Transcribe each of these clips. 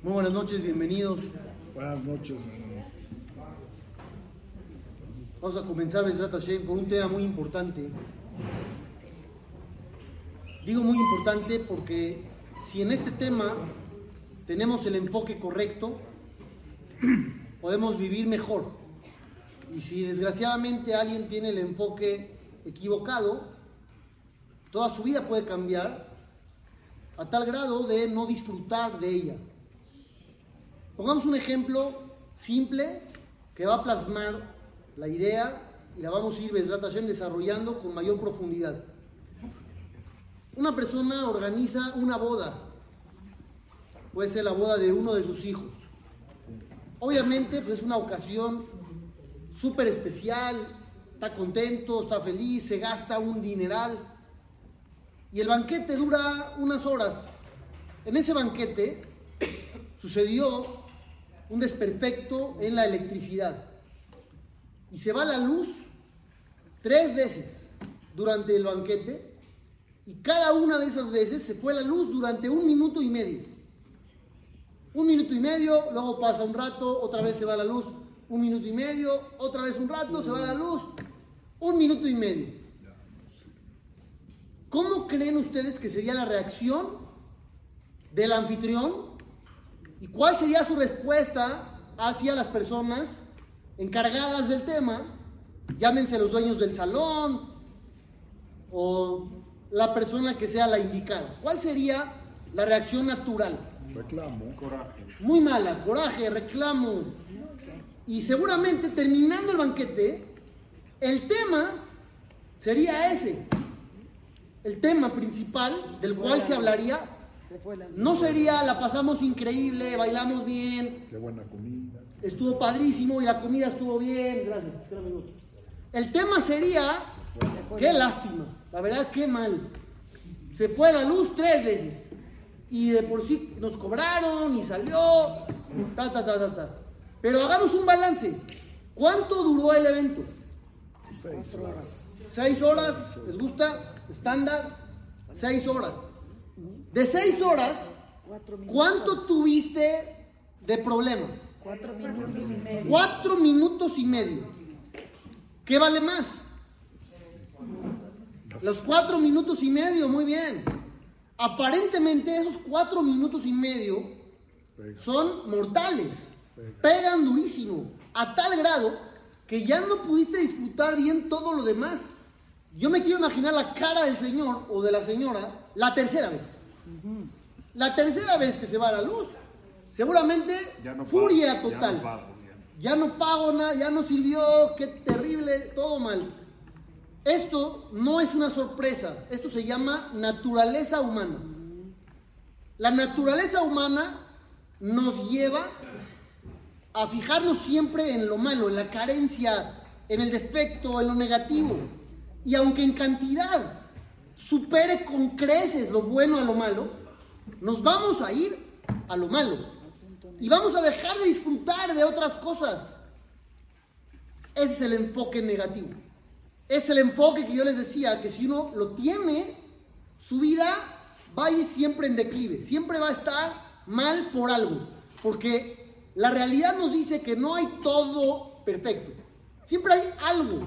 Muy buenas noches, bienvenidos. Buenas noches, hermano. Vamos a comenzar Besrat Hashem con un tema muy importante. Digo muy importante porque si en este tema tenemos el enfoque correcto, podemos vivir mejor. Y si desgraciadamente alguien tiene el enfoque equivocado, toda su vida puede cambiar a tal grado de no disfrutar de ella. Pongamos un ejemplo simple que va a plasmar la idea y la vamos a ir desarrollando con mayor profundidad. Una persona organiza una boda, puede ser la boda de uno de sus hijos. Obviamente, pues es una ocasión súper especial, está contento, está feliz, se gasta un dineral. Y el banquete dura unas horas. En ese banquete sucedió un desperfecto en la electricidad. Y se va la luz tres veces durante el banquete. Y cada una de esas veces se fue la luz durante un minuto y medio. Un minuto y medio, luego pasa un rato, otra vez se va la luz. Un minuto y medio, otra vez un rato, se va la luz. Un minuto y medio. ¿Cómo creen ustedes que sería la reacción del anfitrión? ¿Y cuál sería su respuesta hacia las personas encargadas del tema? Llámense los dueños del salón o la persona que sea la indicada. ¿Cuál sería la reacción natural? Reclamo. Coraje. Muy mala, coraje, reclamo. Y seguramente terminando el banquete, el tema sería ese. El tema principal del cual se hablaría Se fue la no sería la pasamos increíble, bailamos bien, Qué buena comida. estuvo padrísimo y la comida estuvo bien. Gracias. El tema sería, se fue qué lástima, la verdad, qué mal. Se fue la luz tres veces y de por sí nos cobraron y salió, ta, ta, ta, ta, ta. Pero hagamos un balance. ¿Cuánto duró el evento? Seis horas. ¿Seis horas? ¿Les gusta? ¿Estándar? Seis horas. De seis horas. ¿cuánto tuviste de problema? Cuatro minutos y medio. Cuatro minutos y medio. ¿Qué vale más? Los cuatro minutos y medio, muy bien. Aparentemente esos cuatro minutos y medio son mortales. Pegan durísimo. A tal grado que ya no pudiste disfrutar bien todo lo demás. Yo me quiero imaginar la cara del señor o de la señora la tercera vez. La tercera vez que se va a la luz. Seguramente no furia pago, total. Ya no pago, ya. Ya no pago nada, ya no sirvió, qué terrible, todo mal. Esto no es una sorpresa, esto se llama naturaleza humana. La naturaleza humana nos lleva a fijarnos siempre en lo malo, en la carencia, en el defecto, en lo negativo. Y aunque en cantidad supere con creces lo bueno a lo malo, nos vamos a ir a lo malo. Y vamos a dejar de disfrutar de otras cosas. Ese es el enfoque negativo. Es el enfoque que yo les decía, que si uno lo tiene, su vida va a ir siempre en declive, siempre va a estar mal por algo, porque la realidad nos dice que no hay todo perfecto, siempre hay algo.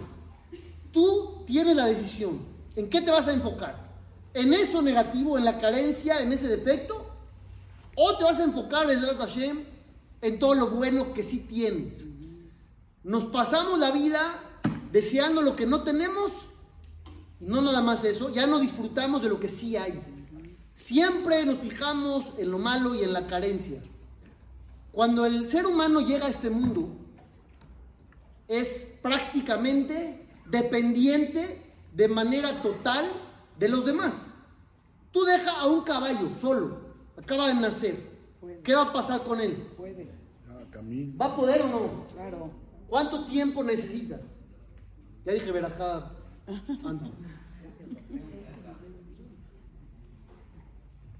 Tú tienes la decisión, ¿en qué te vas a enfocar? ¿En eso negativo, en la carencia, en ese defecto? ¿O te vas a enfocar, Bezrat Hashem, en todo lo bueno que sí tienes? Nos pasamos la vida deseando lo que no tenemos y no nada más eso, ya no disfrutamos de lo que sí hay. Siempre nos fijamos en lo malo y en la carencia. Cuando el ser humano llega a este mundo, es prácticamente dependiente de manera total de los demás. Tú deja a un caballo solo, acaba de nacer. ¿Qué va a pasar con él? Puede. ¿Va a poder o no? claro. ¿Cuánto tiempo necesita? Ya dije verajá antes.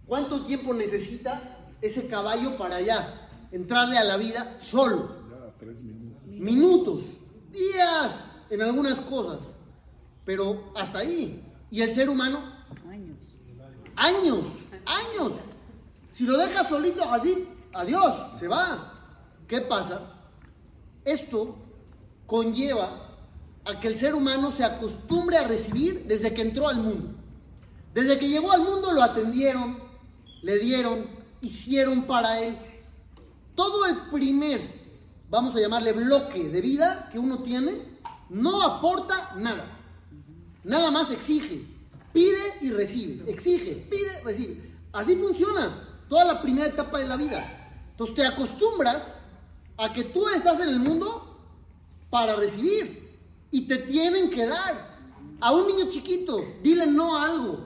¿Cuánto tiempo necesita ese caballo para ya entrarle a la vida solo? Ya, tres minutos. Minutos, días en algunas cosas, pero hasta ahí. ¿Y el ser humano? Años. Años, años. Si lo dejas solito así, adiós, se va. ¿Qué pasa? Esto conlleva a que el ser humano se acostumbre a recibir desde que entró al mundo. Desde que llegó al mundo lo atendieron, le dieron, hicieron para él. Todo el primer, vamos a llamarle bloque de vida que uno tiene, no aporta nada. Nada más exige. Pide y recibe. Exige, pide, recibe. Así funciona toda la primera etapa de la vida. Entonces te acostumbras a que tú estás en el mundo para recibir y te tienen que dar. A un niño chiquito, dile no a algo.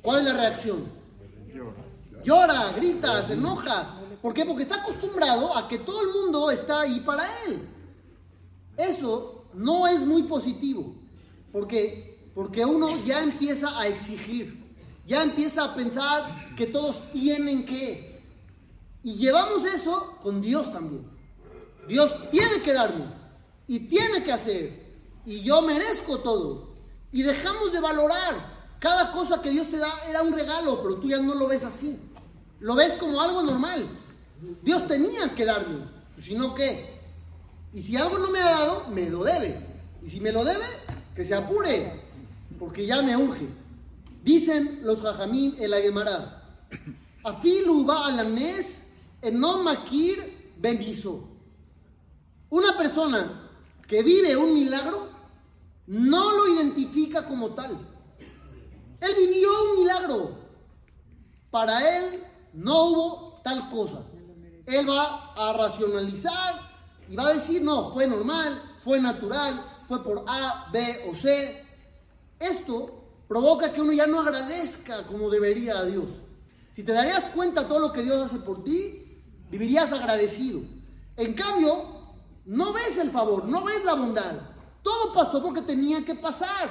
¿Cuál es la reacción? Llora, grita, se enoja. ¿Por qué? Porque está acostumbrado a que todo el mundo está ahí para él. Eso no es muy positivo. Porque, porque uno ya empieza a exigir. Ya empieza a pensar que todos tienen que. Y llevamos eso con Dios también. Dios tiene que darme. Y tiene que hacer. Y yo merezco todo. Y dejamos de valorar. Cada cosa que Dios te da era un regalo, pero tú ya no lo ves así. Lo ves como algo normal. Dios tenía que darme. Si no, ¿qué? Y si algo no me ha dado, me lo debe. Y si me lo debe, que se apure, porque ya me unge. Dicen los jajamín el Agemara, Afilu ba alanes enom makir bendizo. Una persona que vive un milagro no lo identifica como tal. Él vivió un milagro. Para él no hubo tal cosa. Él va a racionalizar y va a decir, no, fue normal, fue natural, fue por A, B o C. Esto provoca que uno ya no agradezca como debería a Dios. Si te darías cuenta de todo lo que Dios hace por ti, vivirías agradecido. En cambio, no ves el favor, no ves la bondad. Todo pasó porque tenía que pasar.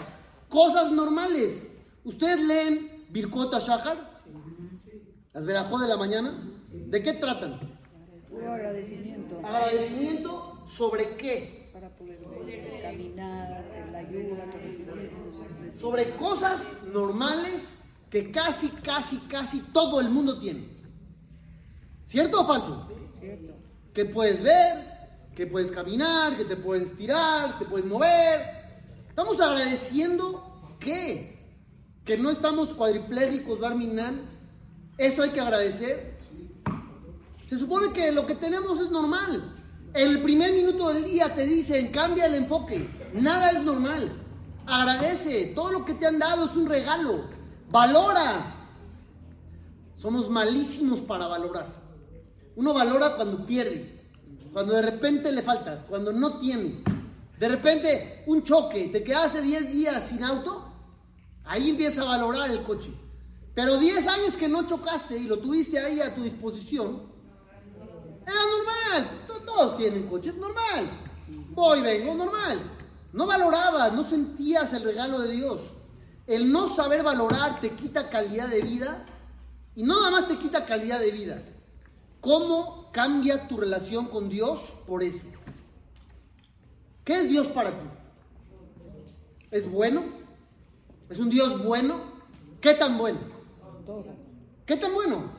Cosas normales. Ustedes leen Birkota Shahar, las verajó de la mañana. ¿De qué tratan? Agradecimiento Agradecimiento sobre qué? Para poder ver, caminar, la ayuda que recibimos. Sobre cosas normales que casi, casi, casi todo el mundo tiene. ¿Cierto o falso? ¿Cierto? Que puedes ver, que puedes caminar, que te puedes tirar, te puedes mover. Estamos agradeciendo qué? Que no estamos cuadriplégicos, Barminan. Eso hay que agradecer. Se supone que lo que tenemos es normal. El primer minuto del día te dicen, cambia el enfoque. Nada es normal. Agradece. Todo lo que te han dado es un regalo. Valora. Somos malísimos para valorar. Uno valora cuando pierde. Cuando de repente le falta. Cuando no tiene. De repente un choque. Te quedaste 10 días sin auto. Ahí empieza a valorar el coche. Pero 10 años que no chocaste y lo tuviste ahí a tu disposición, era normal. To- Todos tienen coches, normal. Voy, vengo, normal. No valorabas, no sentías el regalo de Dios. El no saber valorar te quita calidad de vida y no nada más te quita calidad de vida. ¿Cómo cambia tu relación con Dios por eso? ¿Qué es Dios para ti? ¿Es bueno? ¿Es un Dios bueno? ¿Qué tan bueno? ¿Qué tan bueno?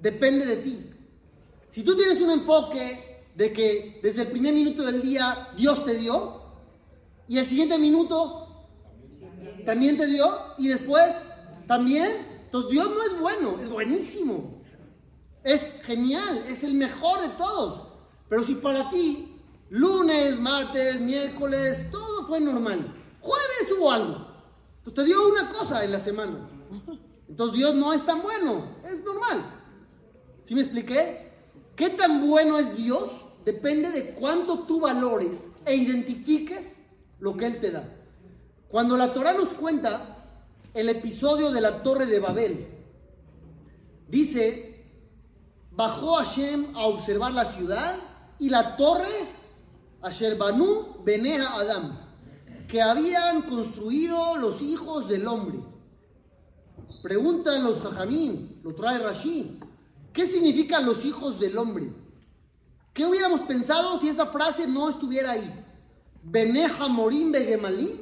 Depende de ti. Si tú tienes un enfoque de que desde el primer minuto del día Dios te dio y el siguiente minuto también te dio y después también, entonces Dios no es bueno, es buenísimo. Es genial, es el mejor de todos. Pero si para ti lunes, martes, miércoles, todo fue normal. Jueves hubo algo. Entonces te dio una cosa en la semana. Entonces Dios no es tan bueno, es normal. ¿Sí me expliqué? ¿Qué tan bueno es Dios? Depende de cuánto tú valores e identifiques lo que Él te da. Cuando la Torah nos cuenta el episodio de la Torre de Babel, dice, bajó Hashem a observar la ciudad y la torre, Asher Banu Beneja Adam, que habían construido los hijos del hombre. Preguntan los Jajamín, lo trae Rashi. ¿Qué significan los hijos del hombre? ¿Qué hubiéramos pensado si esa frase no estuviera ahí? Beneja Morim Begemalí,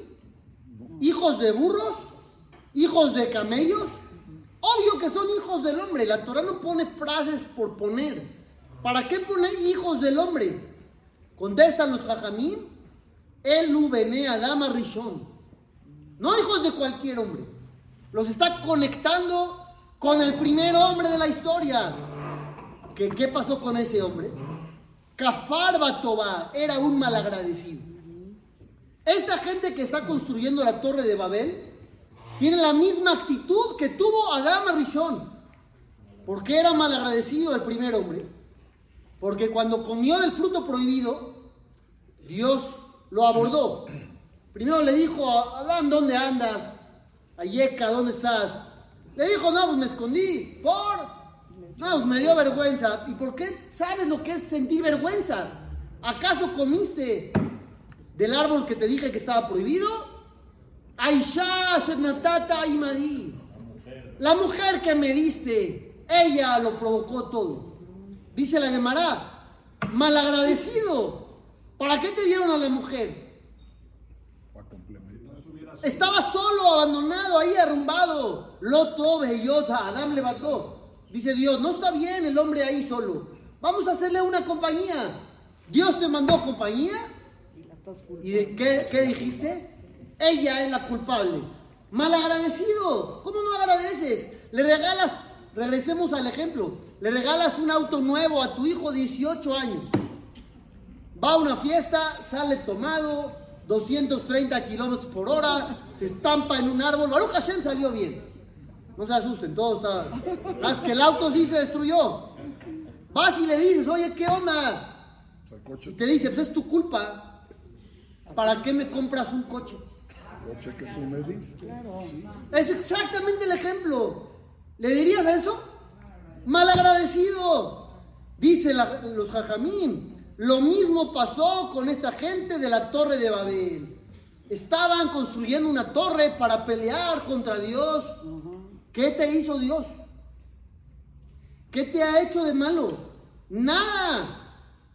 hijos de burros, hijos de camellos. Obvio que son hijos del hombre. La Torah no pone frases por poner. ¿Para qué pone hijos del hombre? Contestan los jajamín. Elu bene Adama Rishon. No hijos de cualquier hombre. Los está conectando con el primer hombre de la historia. ¿Qué, qué pasó con ese hombre? Kafar Batoba era un malagradecido. Esta gente que está construyendo la torre de Babel tiene la misma actitud que tuvo Adama Rishon. ¿Por qué era malagradecido el primer hombre? Porque cuando comió del fruto prohibido, Dios lo abordó. Primero le dijo a Adán, ¿dónde andas? Ayeka, ¿dónde estás? Le dijo, no, pues me escondí. ¿Por? No, pues me dio vergüenza. ¿Y por qué sabes lo que es sentir vergüenza? ¿Acaso comiste del árbol que te dije que estaba prohibido? Aisha Shernatata Imadi. La mujer que me diste, ella lo provocó todo. Dice la Gemara, malagradecido. ¿Para qué te dieron a la mujer? Estaba solo, abandonado, ahí arrumbado. Loto, Beyota, Adam levantó. Dice Dios, no está bien el hombre ahí solo. Vamos a hacerle una compañía. Dios te mandó compañía. Y la estás culpando. ¿Y de qué, qué dijiste? Ella es la culpable. Malagradecido. ¿Cómo no agradeces? Le regalas, regresemos al ejemplo, le regalas un auto nuevo a tu hijo de 18 años. Va a una fiesta, sale tomado, 230 kilómetros por hora, se estampa en un árbol. Baruch Hashem salió bien. No se asusten, todo está. Más que el auto sí se destruyó. Vas y le dices, oye, ¿qué onda? Y te dice, pues es tu culpa. ¿Para qué me compras un coche? coche que tú me diste. Es exactamente el ejemplo. ¿Le dirías eso? Malagradecido. Dice la- los jajamín. Lo mismo pasó con esta gente de la torre de Babel. Estaban construyendo una torre para pelear contra Dios. ¿Qué te hizo Dios? ¿Qué te ha hecho de malo? Nada.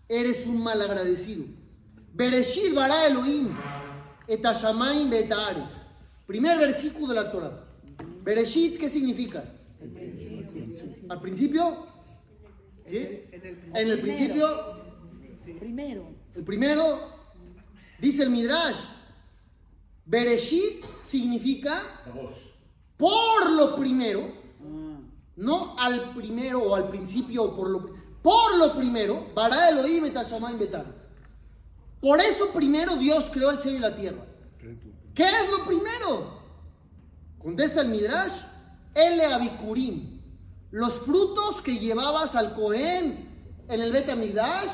Eres un malagradecido. Bereshit bara Elohim. Et hashamayim ve'et haaretz. Primer versículo de la Torah. Bereshit, ¿qué significa? Al principio. ¿sí? En el principio, Primero. el primero, dice el Midrash. Bereshit significa por lo primero, Ah, no al primero o al principio o por lo por lo primero, bara Elohim. Por eso primero Dios creó el cielo y la tierra. ¿Qué es lo que- ¿Qué es lo primero? Contesta el Midrash, Ele Abikurim, los frutos que llevabas al Cohen en el Bet Midrash,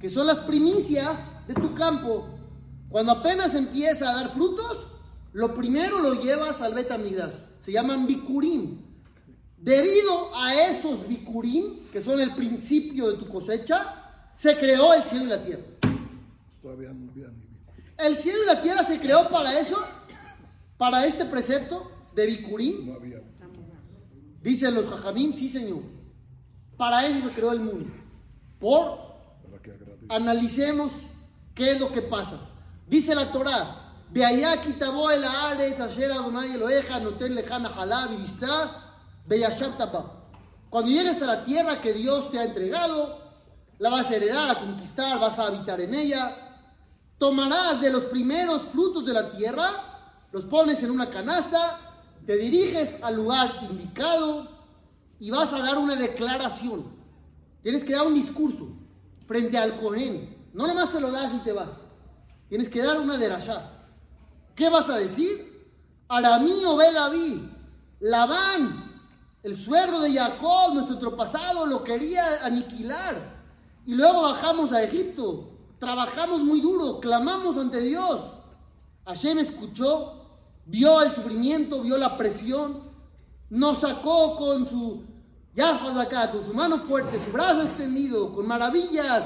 que son las primicias de tu campo. Cuando apenas empieza a dar frutos, lo primero lo llevas al Bet Midrash. Se llaman Bikurim. Debido a esos Bikurim, que son el principio de tu cosecha, se creó el cielo y la tierra. Todavía no. El cielo y la tierra se creó para eso, para este precepto de Bikurim. No había. Dicen los jajamim, sí señor. Para eso se creó el mundo. Por, analicemos qué es lo que pasa. Dice la Torah, de allá quitabó el. Cuando llegues a la tierra que Dios te ha entregado, la vas a heredar, a conquistar, vas a habitar en ella. Tomarás de los primeros frutos de la tierra, los pones en una canasta, te diriges al lugar indicado y vas a dar una declaración. Tienes que dar un discurso frente al Cohen. No nomás se lo das y te vas. Tienes que dar una derashá. ¿Qué vas a decir? Aramí Obed David, Labán, el suegro de Jacob, nuestro antepasado, lo quería aniquilar. Y luego bajamos a Egipto. Trabajamos muy duro, clamamos ante Dios. Hashem escuchó, vio el sufrimiento, vio la presión, nos sacó con su acá, con su mano fuerte, su brazo extendido, con maravillas,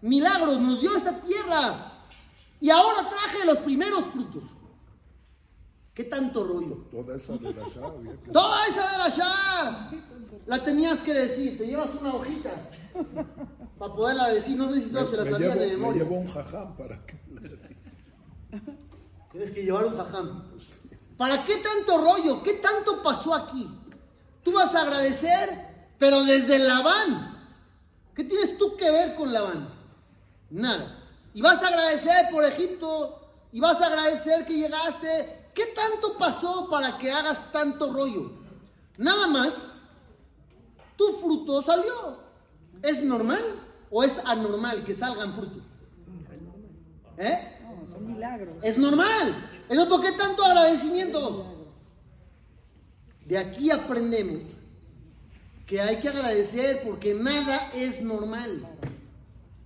milagros, nos dio esta tierra. Y ahora traje los primeros frutos. ¿Qué tanto rollo? Toda esa de la Shah que. Toda esa de la Shah la tenías que decir, te llevas una hojita para poderla decir, no sé si todos se la me, sabían de me memoria. llevo un jajam para que. Tienes que llevar un jajam. ¿Para qué tanto rollo? ¿Qué tanto pasó aquí? Tú vas a agradecer, pero desde Labán. ¿Qué tienes tú que ver con Labán? Nada. Y vas a agradecer por Egipto, y vas a agradecer que llegaste. ¿Qué tanto pasó para que hagas tanto rollo? Nada más, tu fruto salió. ¿Es normal o es anormal que salgan frutos? ¿Eh? No, son milagros. Es normal. Entonces, ¿por qué tanto agradecimiento? De aquí aprendemos que hay que agradecer porque nada es normal.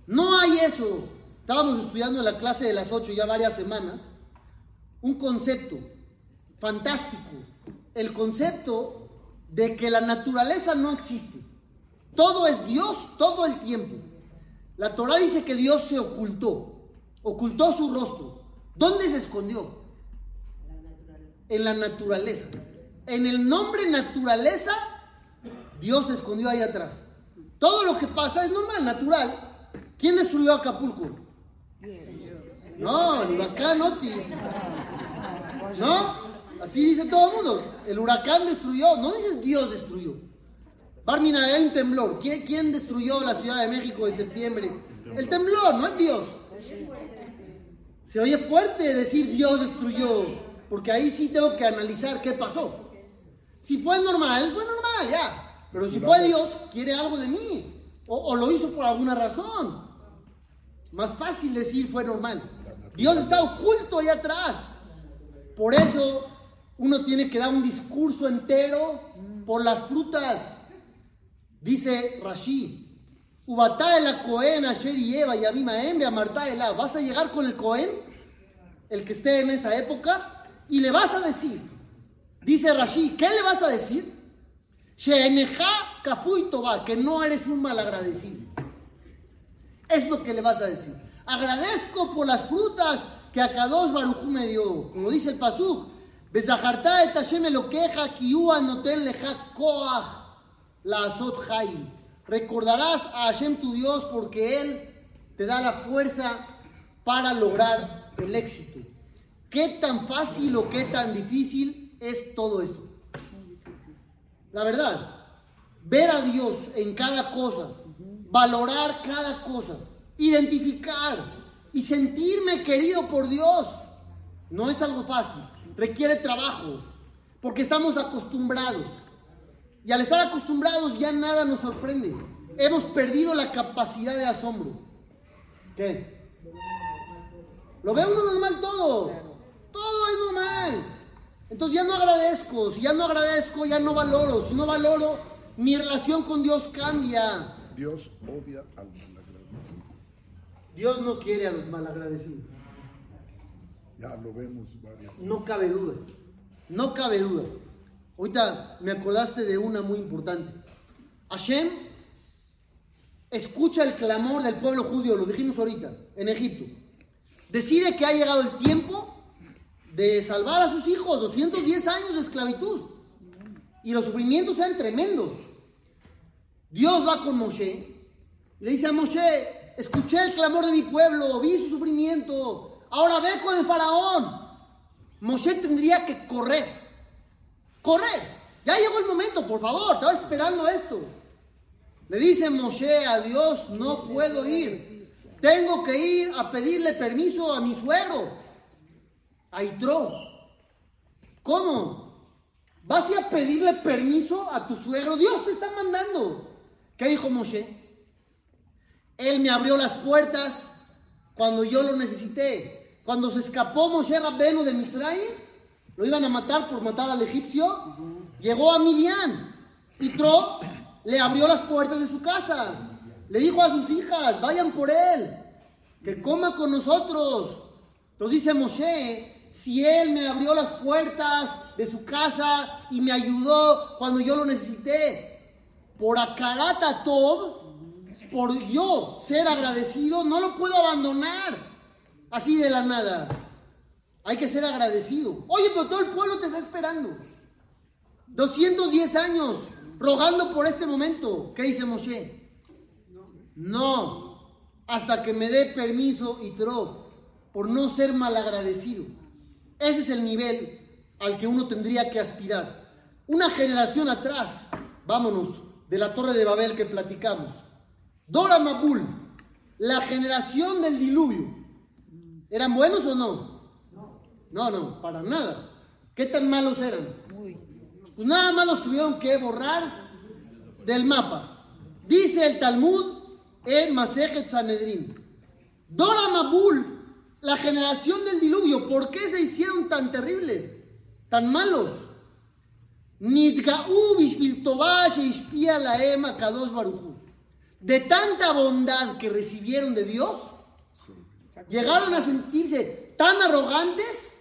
No hay eso. Estábamos estudiando en la clase de las 8 ya varias semanas un concepto fantástico. El concepto de que la naturaleza no existe. Todo es Dios todo el tiempo. La Torah dice que Dios se ocultó, ocultó su rostro. ¿Dónde se escondió? En la naturaleza. En el nombre naturaleza, Dios se escondió ahí atrás. Todo lo que pasa es normal, natural. ¿Quién destruyó Acapulco? No, el huracán Otis. ¿No? Así dice todo el mundo. El huracán destruyó. No dices Dios destruyó. Barmina, hay un temblor. ¿Quién, quién destruyó la Ciudad de México en septiembre? El temblor, no es Dios. Se oye fuerte decir Dios destruyó, porque ahí sí tengo que analizar qué pasó. Si fue normal, fue normal, ya. Pero si fue Dios, quiere algo de mí. O, o lo hizo por alguna razón. Más fácil decir fue normal. Dios está oculto ahí atrás. Por eso uno tiene que dar un discurso entero por las frutas. Dice Rashi, Ubatá la Cohen, Asher y Eva y Amartá la. Vas a llegar con el Cohen, el que esté en esa época, y le vas a decir, dice Rashi, ¿qué le vas a decir? Sheeneja Kafui Toba, que no eres un malagradecido. Es lo que le vas a decir. Agradezco por las frutas que a Kadosh Baruj Hu me dio. Como dice el Pasuk, Bezaharta et Hashem elokeja ki hu anoten leja koach la azot hayim. Recordarás a Hashem tu Dios porque Él te da la fuerza para lograr el éxito. ¿Qué tan fácil o qué tan difícil es todo esto? La verdad, ver a Dios en cada cosa, valorar cada cosa, identificar y sentirme querido por Dios, no es algo fácil, requiere trabajo, porque estamos acostumbrados. Y al estar acostumbrados ya nada nos sorprende. Hemos perdido la capacidad de asombro. ¿Qué? Lo ve uno normal todo. Todo es normal. Entonces ya no agradezco. Si ya no agradezco, ya no valoro. Si no valoro, mi relación con Dios cambia. Dios odia al malagradecido. Dios no quiere a los malagradecidos. Ya lo vemos varias No cabe duda. No cabe duda. Ahorita me acordaste de una muy importante. Hashem escucha el clamor del pueblo judío, lo dijimos ahorita, en Egipto. Decide que ha llegado el tiempo de salvar a sus hijos, 210 años de esclavitud. Y los sufrimientos eran tremendos. Dios va con Moshe y le dice a Moshe, escuché el clamor de mi pueblo, vi su sufrimiento, ahora ve con el faraón. Moshe tendría que correr, correr. Ya llegó el momento, por favor, estaba esperando esto. Le dice Moshe a Dios, no puedo ir. Tengo que ir a pedirle permiso a mi suegro, a Itro. ¿Cómo? ¿Vas a ir a pedirle permiso a tu suegro? Dios te está mandando. ¿Qué dijo Moshe? Él me abrió las puertas cuando yo lo necesité. Cuando se escapó Moshe Rabbenu de Misraim, lo iban a matar por matar al egipcio. Llegó a Midian. Itro le abrió las puertas de su casa. Le dijo a sus hijas, vayan por él, que coma con nosotros. Entonces dice Moshe, si él me abrió las puertas de su casa y me ayudó cuando yo lo necesité, por Akarata Tob, por yo ser agradecido, no lo puedo abandonar así de la nada. Hay que ser agradecido. Oye, pero todo el pueblo te está esperando. 210 años rogando por este momento. ¿Qué dice Moshe? No, hasta que me dé permiso y tro, por no ser malagradecido. Ese es el nivel al que uno tendría que aspirar. Una generación atrás, vámonos, de la torre de Babel que platicamos. Dora Mabul, la generación del diluvio. ¿Eran buenos o no? No, no, para nada. ¿Qué tan malos eran? Pues nada más los tuvieron que borrar del mapa. Dice el Talmud en Masejet Sanedrin. Dora Mabul, la generación del diluvio, ¿por qué se hicieron tan terribles, tan malos? Nidga'u bishvil tová sheishpia laem kadosh. De tanta bondad que recibieron de Dios, llegaron a sentirse tan arrogantes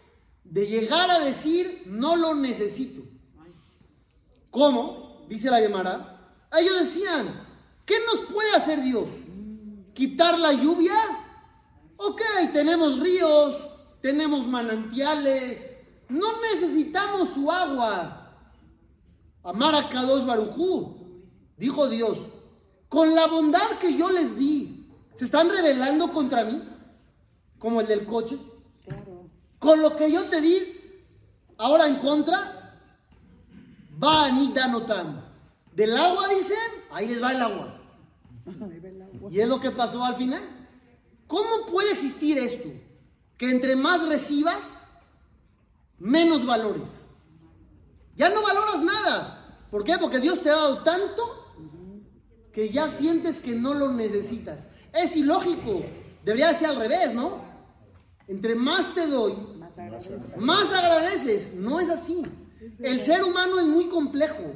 de llegar a decir, no lo necesito. ¿Cómo? Dice la Gemara. Ellos decían, ¿qué nos puede hacer Dios? ¿Quitar la lluvia? Ok, tenemos ríos, tenemos manantiales, no necesitamos su agua. Amar a Kadosh Barujú, dijo Dios, con la bondad que yo les di, ¿se están rebelando contra mí? Como el del coche. Claro. Con lo que yo te di, ahora en contra, va a ni danotan. Del agua dicen, ahí les va el agua. Y es lo que pasó al final. ¿Cómo puede existir esto? Que entre más recibas, menos valores. Ya no valoras nada. ¿Por qué? Porque Dios te ha dado tanto que ya sientes que no lo necesitas. Es ilógico. Debería ser al revés, ¿no? Entre más te doy, Más agradeces. No es así. El ser humano es muy complejo.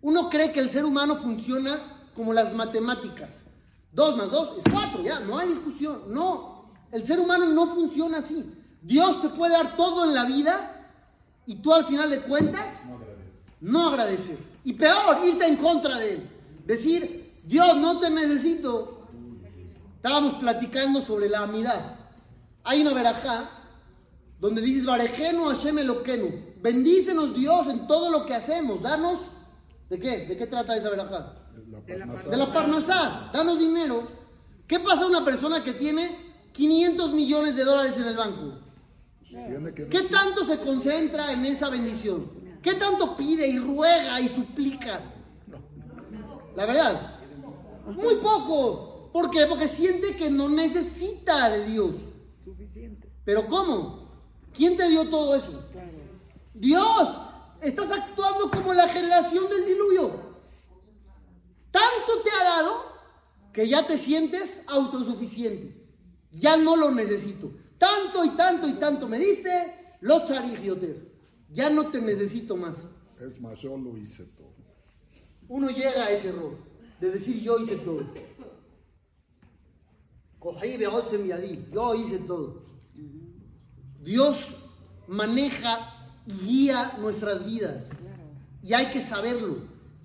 Uno cree que el ser humano funciona como las matemáticas. Dos más dos es cuatro, ya, no hay discusión. No, el ser humano no funciona así. Dios te puede dar todo en la vida y tú al final de cuentas no agradecer. Y peor, irte en contra de él. Decir, Dios, no te necesito. Estábamos platicando sobre la amidad. Hay una verajá donde dices, Barejenu Hashem Eloquenu. Bendícenos Dios en todo lo que hacemos. Danos, ¿de qué? ¿De qué trata esa verajá? La parnasá. De la parnasá. Danos dinero. ¿Qué pasa a una persona que tiene 500 millones de dólares en el banco? ¿Qué tanto se concentra en esa bendición? ¿Qué tanto pide y ruega y suplica? La verdad, muy poco. ¿Por qué? Porque siente que no necesita de Dios. Suficiente. ¿Pero cómo? ¿Quién te dio todo eso? Claro. Dios, estás actuando como la generación del diluvio. Tanto te ha dado que ya te sientes autosuficiente. Ya no lo necesito. Tanto y tanto y tanto me diste, lo charigioter. Ya no te necesito más. Es más, yo lo hice todo. Uno llega a ese error de decir yo hice todo. Cogí yo hice todo. Dios maneja y guía nuestras vidas. Y hay que saberlo.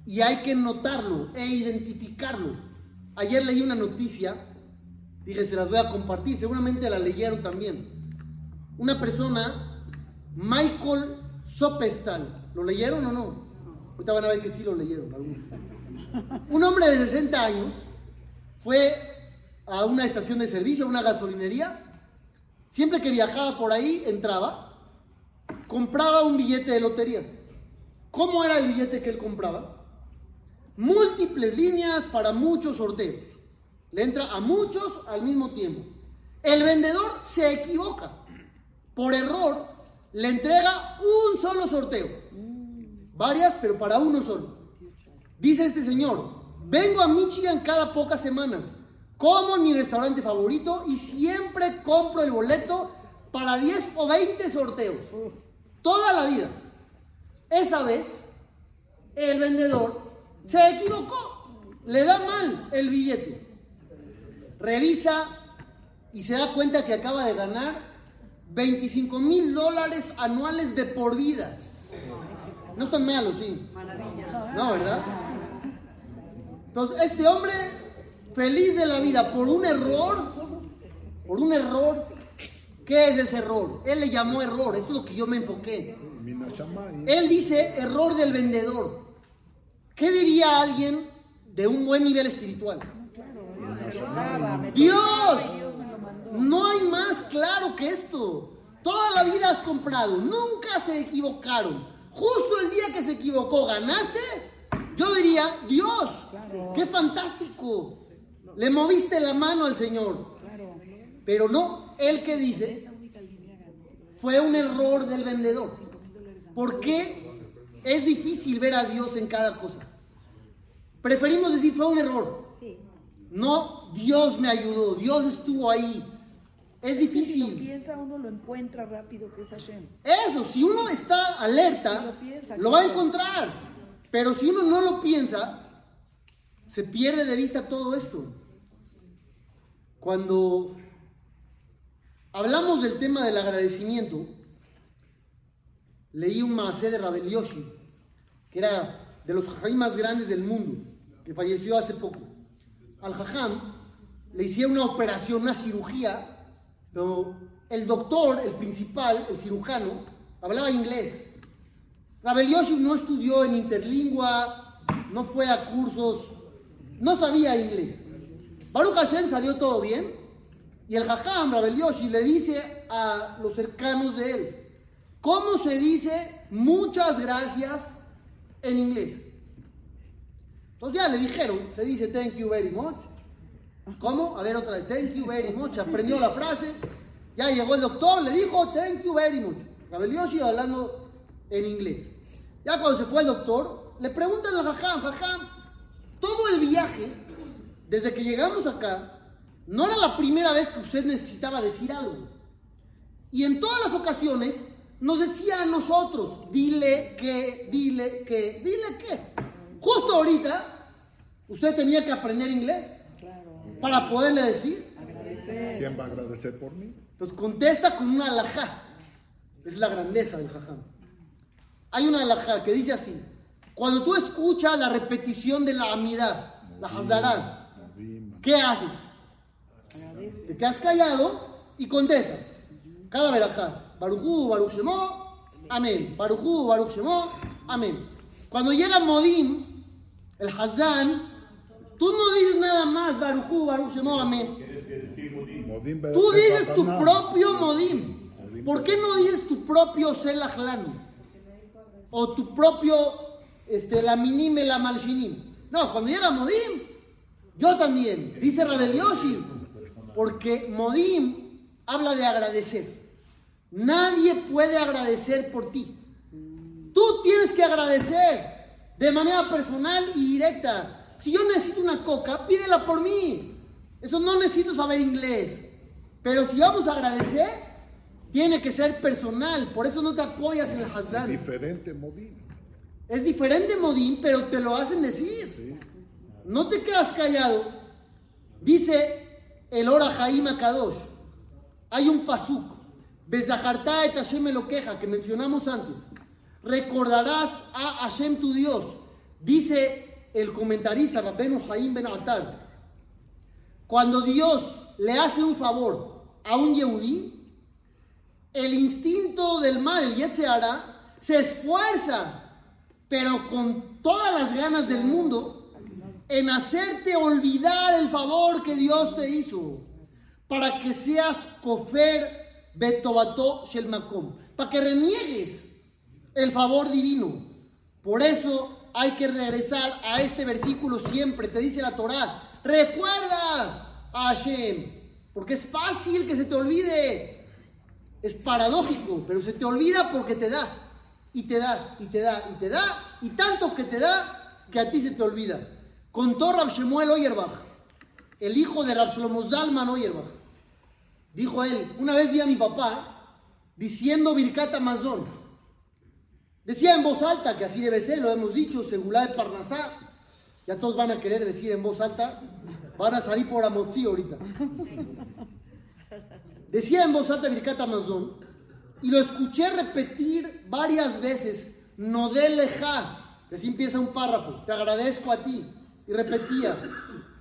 Y hay que notarlo e identificarlo. Ayer leí una noticia, dije, se las voy a compartir, seguramente la leyeron también. Una persona, Michael Sopestal, ¿lo leyeron o no? Ahorita van a ver que sí lo leyeron. algunos. Un hombre de 60 años fue a una estación de servicio, a una gasolinería. Siempre que viajaba por ahí, entraba, compraba un billete de lotería. ¿Cómo era el billete que él compraba? Múltiples líneas para muchos sorteos. Le entra a muchos al mismo tiempo. El vendedor se equivoca. Por error, le entrega un solo sorteo. Varias, pero para uno solo. Dice este señor, vengo a Michigan cada pocas semanas, como en mi restaurante favorito y siempre compro el boleto para 10 o 20 sorteos. Toda la vida. Esa vez, el vendedor se equivocó. Le da mal el billete. Revisa y se da cuenta que acaba de ganar 25 mil dólares anuales de por vida. No están malos, sí. No, ¿verdad? Entonces, este hombre, feliz de la vida, por un error, por un error, ¿qué es ese error? Él le llamó error, esto es lo que yo me enfoqué. Él dice error del vendedor. ¿Qué diría alguien de un buen nivel espiritual? Dios, no hay más claro que esto. Toda la vida has comprado, nunca se equivocaron. justo el día que se equivocó ganaste, yo diría, Dios, Claro. qué fantástico. Le moviste la mano al Señor. Claro. Pero no, él que dice, fue un error del vendedor. Porque es difícil ver a Dios en cada cosa. Preferimos decir, fue un error. No, Dios me ayudó, Dios estuvo ahí. Es Si lo difícil. piensa, uno lo encuentra rápido que es Hashem. Eso, si uno está alerta, lo piensa, lo va a encontrar. Pero si uno no lo piensa, se pierde de vista todo esto. Cuando hablamos del tema del agradecimiento, leí un maasé de Rabel Yoshi, que era de los jajam más grandes del mundo, que falleció hace poco. Al jajam le hicieron una operación, una cirugía, pero el doctor, el principal, el cirujano, hablaba inglés. Rabel Yoshi no estudió en interlingua, no fue a cursos, no sabía inglés. Baruch Hashem salió todo bien. Y el Jajam, Rabel Yoshi, le dice a los cercanos de él, ¿cómo se dice muchas gracias en inglés? Entonces ya le dijeron, se dice thank you very much. ¿Cómo? A ver otra vez, thank you very much. Aprendió la frase. Ya llegó el doctor, le dijo thank you very much. Rabel Yoshi hablando en inglés. Ya cuando se fue el doctor, le preguntan al Jajam, Jajam, todo el viaje, desde que llegamos acá, no era la primera vez que usted necesitaba decir algo. Y en todas las ocasiones nos decía a nosotros, dile que, dile que, dile que. Justo ahorita, usted tenía que aprender inglés Claro. para poderle decir. Agradecer. ¿Quién va a agradecer por mí? Entonces contesta con una alajá. Es la grandeza del jajam. Hay una alajá que dice así. Cuando tú escuchas la repetición de la amidad, la hazarán, ¿qué haces? Te quedas callado y contestas. Cada verajá. Barujú, Baruch Shemó, amén. Barujú, Baruch Shemó, amén. Cuando llega Modim, el Hazán, tú no dices nada más Barujú, Baruch Shemó, amén. Tú dices tu propio Modim. ¿Por qué no dices tu propio Selahlan? O tu propio este, la minime la malshinim. No, cuando llega Modim, yo también. Dice Rabel Yoshi. Porque Modim habla de agradecer. Nadie puede agradecer por ti. Tú tienes que agradecer de manera personal y directa. Si yo necesito una coca, pídela por mí. Eso no necesito saber inglés. Pero si vamos a agradecer, tiene que ser personal. Por eso no te apoyas en el Hazán. Diferente Modim. Es diferente Modín, pero te lo hacen decir. ¿sí? No te quedas callado. Dice el Ora Jaim Kadosh. Hay un pasuk. Bezahartá et Hashem lo queja que mencionamos antes. Recordarás a Hashem tu Dios. Dice el comentarista Rabbenu Jaim Ben Atar. Cuando Dios le hace un favor a un Yehudí, el instinto del mal, el Yetzirah, se esfuerza, pero con todas las ganas del mundo, en hacerte olvidar el favor que Dios te hizo, para que seas kofer betobato shel makom, para que reniegues el favor divino. Por eso hay que regresar a este versículo siempre, te dice la Torá, recuerda a Hashem, porque es fácil que se te olvide. Es paradójico, pero se te olvida porque te da, y te da, y te da, y te da, y tanto que te da que a ti se te olvida. Contó Rab Shemuel Oyerbach, el hijo de Rab Shlomo Zalman Oyerbach. Dijo él, una vez vi a mi papá diciendo Birkat Amazon. Decía en voz alta, que así debe ser, lo hemos dicho, Segulá de Parnasá. Ya todos van a querer decir en voz alta, van a salir por Amotzi ahorita. Decía en voz alta Birkat Amazon, y lo escuché repetir varias veces, no de leja, que así empieza un párrafo, te agradezco a ti, y repetía,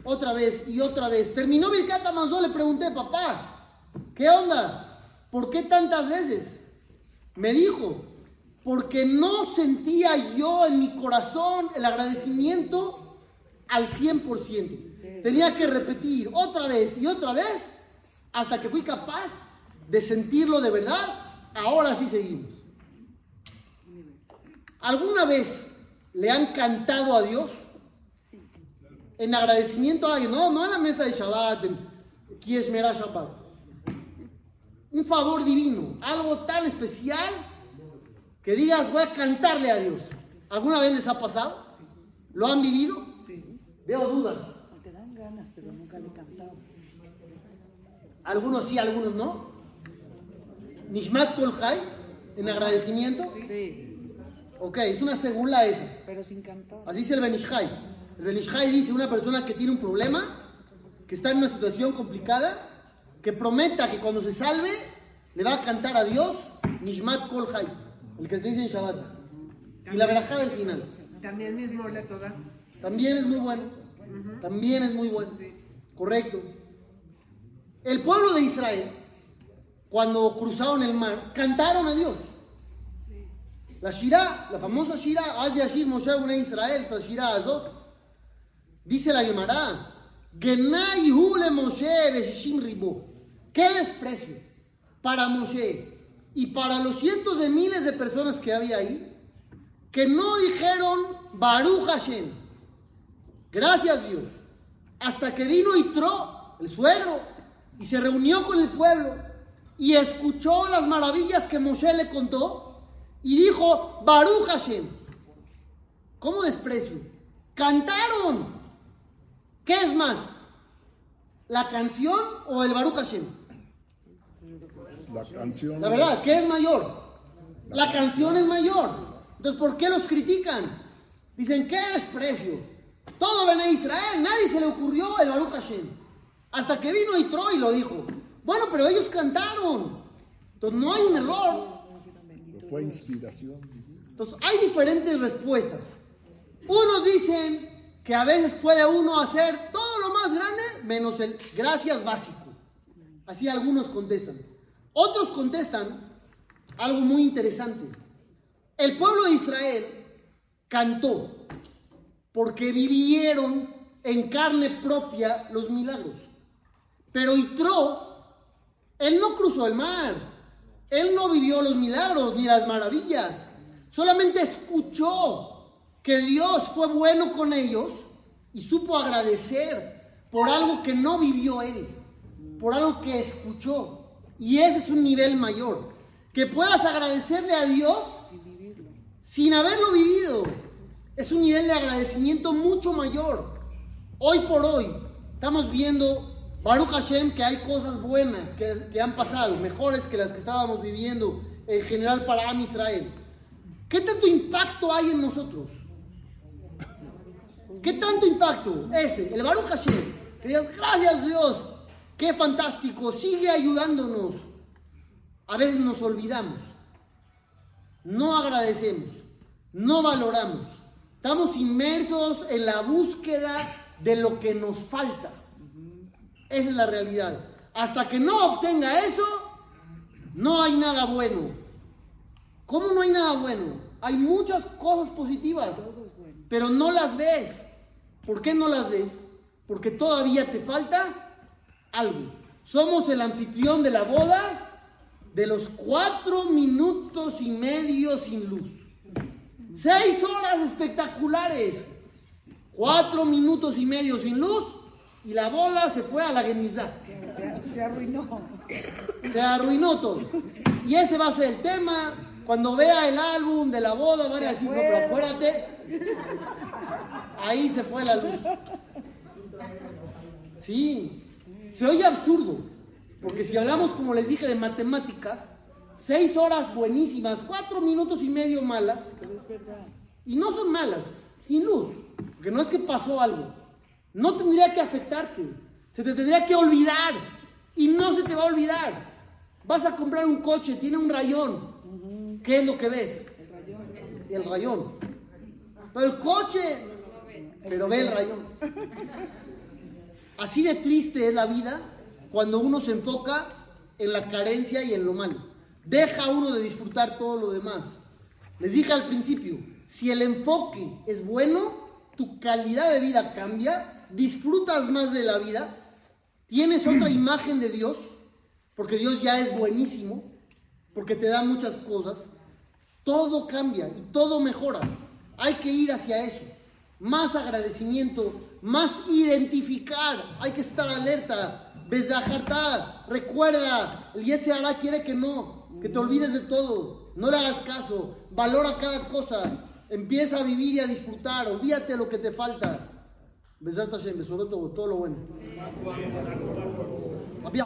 otra vez y otra vez. Terminó Birkat Amazon, le pregunté, papá, ¿qué onda? ¿Por qué tantas veces? Me dijo, porque no sentía yo en mi corazón el agradecimiento al 100%. Tenía que repetir otra vez y otra vez hasta que fui capaz de sentirlo de verdad. Ahora sí seguimos. ¿Alguna vez le han cantado a Dios? En agradecimiento a alguien, no, no en la mesa de Shabbat, en Kieshmera Shabbat. Un favor divino, algo tan especial que digas, voy a cantarle a Dios. ¿Alguna vez les ha pasado? ¿Lo han vivido? Sí. Veo dudas. Te dan ganas, pero nunca le he cantado. Algunos sí, algunos no. Nishmat Kol Chai, en agradecimiento. Sí, Ok, es una segunda esa. pero sin cantar. Así dice el Benishai. El Benishai dice una persona que tiene un problema, que está en una situación complicada, que prometa que cuando se salve le va a cantar a Dios Nishmat Kol Chai, el que se dice en Shabbat. Sin la verajá del final. También mismo la toda. También es muy bueno. También es muy bueno. Correcto. El pueblo de Israel, cuando cruzaron el mar, cantaron a Dios. La Shirah, la famosa Shirah, Haz Yashir Moshe Bnei Israel, esta Shirah Azot, dice la Gemara, Genai hu le Moshe beshishim ribo. ¡Qué desprecio para Moshe y para los cientos de miles de personas que había ahí, que no dijeron Baruch Hashem, gracias Dios, hasta que vino Yitro, el suegro, y se reunió con el pueblo y escuchó las maravillas que Moshe le contó y dijo Baruch Hashem. ¿Cómo desprecio? Cantaron. ¿Qué es más? ¿La canción o el Baruch Hashem? La canción. La verdad, ¿qué es mayor? La canción es mayor. Entonces, ¿por qué los critican? Dicen, ¿qué desprecio? Todo Bene Israel, nadie se le ocurrió el Baruch Hashem. Hasta que vino y lo dijo. Bueno, pero ellos cantaron. Entonces, no hay un error. Fue inspiración. Entonces, hay diferentes respuestas. Unos dicen que a veces puede uno hacer todo lo más grande menos el gracias básico. Así algunos contestan. Otros contestan algo muy interesante. El pueblo de Israel cantó porque vivieron en carne propia los milagros. Pero Yitro, él no cruzó el mar. Él no vivió los milagros ni las maravillas. Solamente escuchó que Dios fue bueno con ellos y supo agradecer por algo que no vivió él, por algo que escuchó. Y ese es un nivel mayor. Que puedas agradecerle a Dios sin haberlo vivido. Es un nivel de agradecimiento mucho mayor. Hoy por hoy estamos viendo, Baruch Hashem, que hay cosas buenas que, que han pasado, mejores que las que estábamos viviendo en general para Am Israel. ¿Qué tanto impacto hay en nosotros? ¿Qué tanto impacto? Ese, el Baruch Hashem. Que gracias Dios, qué fantástico, sigue ayudándonos. A veces nos olvidamos, no agradecemos, no valoramos. Estamos inmersos en la búsqueda de lo que nos falta. Esa es la realidad. Hasta que no obtenga eso, no hay nada bueno. ¿Cómo no hay nada bueno? Hay muchas cosas positivas, pero no las ves. ¿Por qué no las ves? Porque todavía te falta algo. Somos el anfitrión de la boda de los cuatro minutos y medio sin luz. Seis horas espectaculares. Cuatro minutos y medio sin luz y la boda se fue a la Genizá. Se, se arruinó. Se arruinó todo. Y ese va a ser el tema. Cuando vea el álbum de la boda, van a decir, no, pero acuérdate. Ahí se fue la luz. Sí, se oye absurdo. Porque si hablamos, como les dije, de matemáticas, seis horas buenísimas, cuatro minutos y medio malas, y no son malas, sin luz. Porque no es que pasó algo. No tendría que afectarte. Se te tendría que olvidar. Y no se te va a olvidar. Vas a comprar un coche, tiene un rayón. ¿Qué es lo que ves? El rayón. El rayón. Pero el coche, pero ve el rayón. Así de triste es la vida cuando uno se enfoca en la carencia y en lo malo. Deja uno de disfrutar todo lo demás. Les dije al principio, si el enfoque es bueno, tu calidad de vida cambia, disfrutas más de la vida, tienes otra imagen de Dios, porque Dios ya es buenísimo, porque te da muchas cosas, Todo cambia y todo mejora. Hay que ir hacia eso. Más agradecimiento, más identificar. Hay que estar alerta. Besajartar. Recuerda, el Yetzirah quiere que no, que te olvides de todo. No le hagas caso. Valora cada cosa. Empieza a vivir y a disfrutar. Olvídate de lo que te falta. Besar Hashem, todo lo bueno.